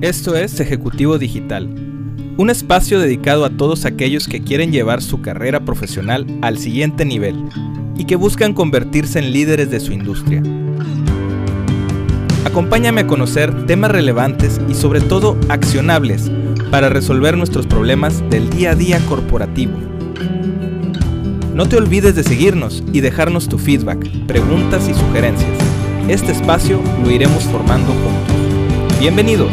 Esto es Ejecutivo Digital, un espacio dedicado a todos aquellos que quieren llevar su carrera profesional al siguiente nivel y que buscan convertirse en líderes de su industria. Acompáñame a conocer temas relevantes y sobre todo accionables para resolver nuestros problemas del día a día corporativo. No te olvides de seguirnos y dejarnos tu feedback, preguntas y sugerencias. Este espacio lo iremos formando juntos. Bienvenidos.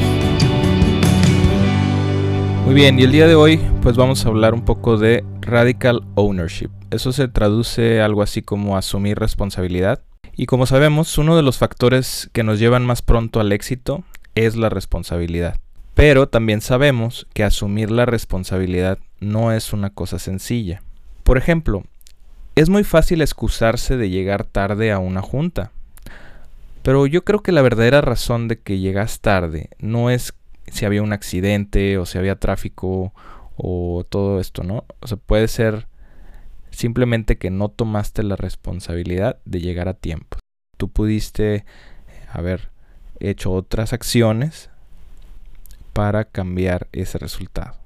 Muy bien, y el día de hoy pues vamos a hablar un poco de radical ownership. Eso se traduce algo así como asumir responsabilidad. Y como sabemos, uno de los factores que nos llevan más pronto al éxito es la responsabilidad. Pero también sabemos que asumir la responsabilidad no es una cosa sencilla. Por ejemplo, es muy fácil excusarse de llegar tarde a una junta. Pero yo creo que la verdadera razón de que llegas tarde no es si había un accidente o si había tráfico o todo esto, ¿no? O sea, puede ser simplemente que no tomaste la responsabilidad de llegar a tiempo. Tú pudiste haber hecho otras acciones para cambiar ese resultado.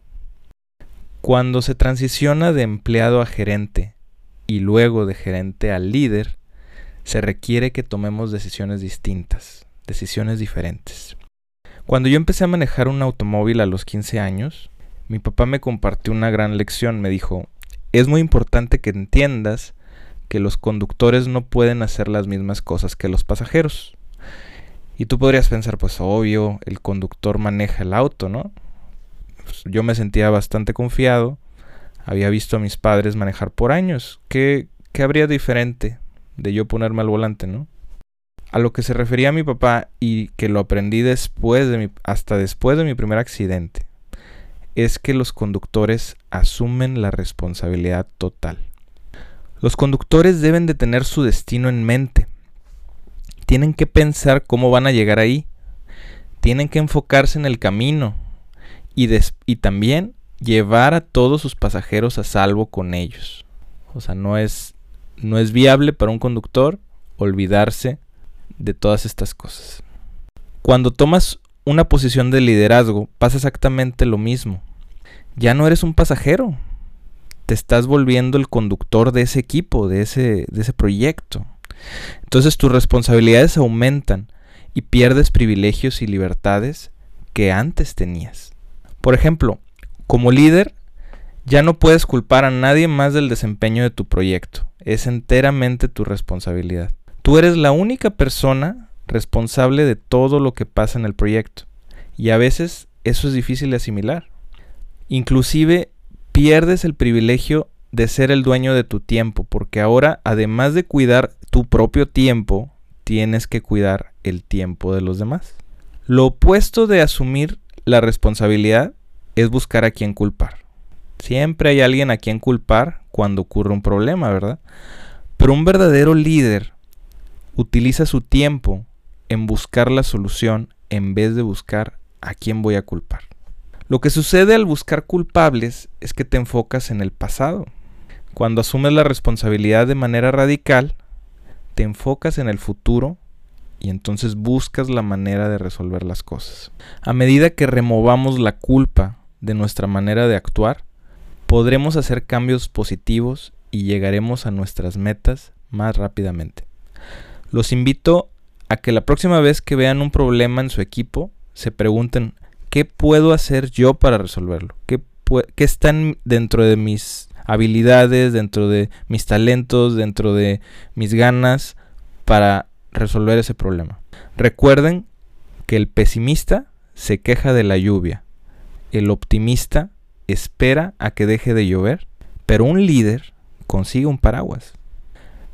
Cuando se transiciona de empleado a gerente y luego de gerente a líder, se requiere que tomemos decisiones distintas, decisiones diferentes. Cuando yo empecé a manejar un automóvil a los 15 años, mi papá me compartió una gran lección. Me dijo, es muy importante que entiendas que los conductores no pueden hacer las mismas cosas que los pasajeros. Y tú podrías pensar, pues obvio, el conductor maneja el auto, ¿no? Pues, yo me sentía bastante confiado, había visto a mis padres manejar por años. ¿Qué, qué habría diferente de yo ponerme al volante, no? A lo que se refería mi papá y que lo aprendí después de mi, hasta después de mi primer accidente, es que los conductores asumen la responsabilidad total. Los conductores deben de tener su destino en mente. Tienen que pensar cómo van a llegar ahí. Tienen que enfocarse en el camino y, y también llevar a todos sus pasajeros a salvo con ellos. O sea, no es, no es viable para un conductor olvidarse de todas estas cosas. Cuando tomas una posición de liderazgo pasa exactamente lo mismo. Ya no eres un pasajero, te estás volviendo el conductor de ese equipo, de ese, de ese proyecto. Entonces tus responsabilidades aumentan y pierdes privilegios y libertades que antes tenías. Por ejemplo, como líder, ya no puedes culpar a nadie más del desempeño de tu proyecto. Es enteramente tu responsabilidad. Tú eres la única persona responsable de todo lo que pasa en el proyecto. Y a veces eso es difícil de asimilar. Inclusive pierdes el privilegio de ser el dueño de tu tiempo, porque ahora, además de cuidar tu propio tiempo, tienes que cuidar el tiempo de los demás. Lo opuesto de asumir la responsabilidad es buscar a quien culpar. Siempre hay alguien a quien culpar cuando ocurre un problema, ¿verdad? Pero un verdadero líder utiliza su tiempo en buscar la solución en vez de buscar a quién voy a culpar. Lo que sucede al buscar culpables es que te enfocas en el pasado. Cuando asumes la responsabilidad de manera radical, te enfocas en el futuro y entonces buscas la manera de resolver las cosas. A medida que removamos la culpa de nuestra manera de actuar, podremos hacer cambios positivos y llegaremos a nuestras metas más rápidamente. Los invito a que la próxima vez que vean un problema en su equipo, se pregunten, ¿qué puedo hacer yo para resolverlo? ¿Qué, qué están dentro de mis habilidades, dentro de mis talentos, dentro de mis ganas para resolver ese problema? Recuerden que el pesimista se queja de la lluvia, el optimista espera a que deje de llover, pero un líder consigue un paraguas.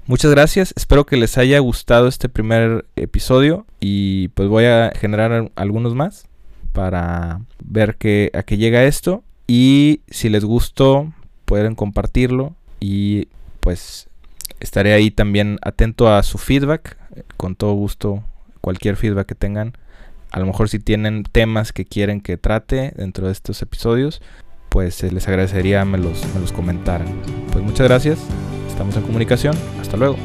Muchas gracias, espero que les haya gustado este primer episodio y pues voy a generar algunos más para ver que, a qué llega esto y si les gustó pueden compartirlo y pues estaré ahí también atento a su feedback, con todo gusto cualquier feedback que tengan. A lo mejor si tienen temas que quieren que trate dentro de estos episodios, pues les agradecería me los, me los comentaran. Pues muchas gracias. Estamos en comunicación. Hasta luego.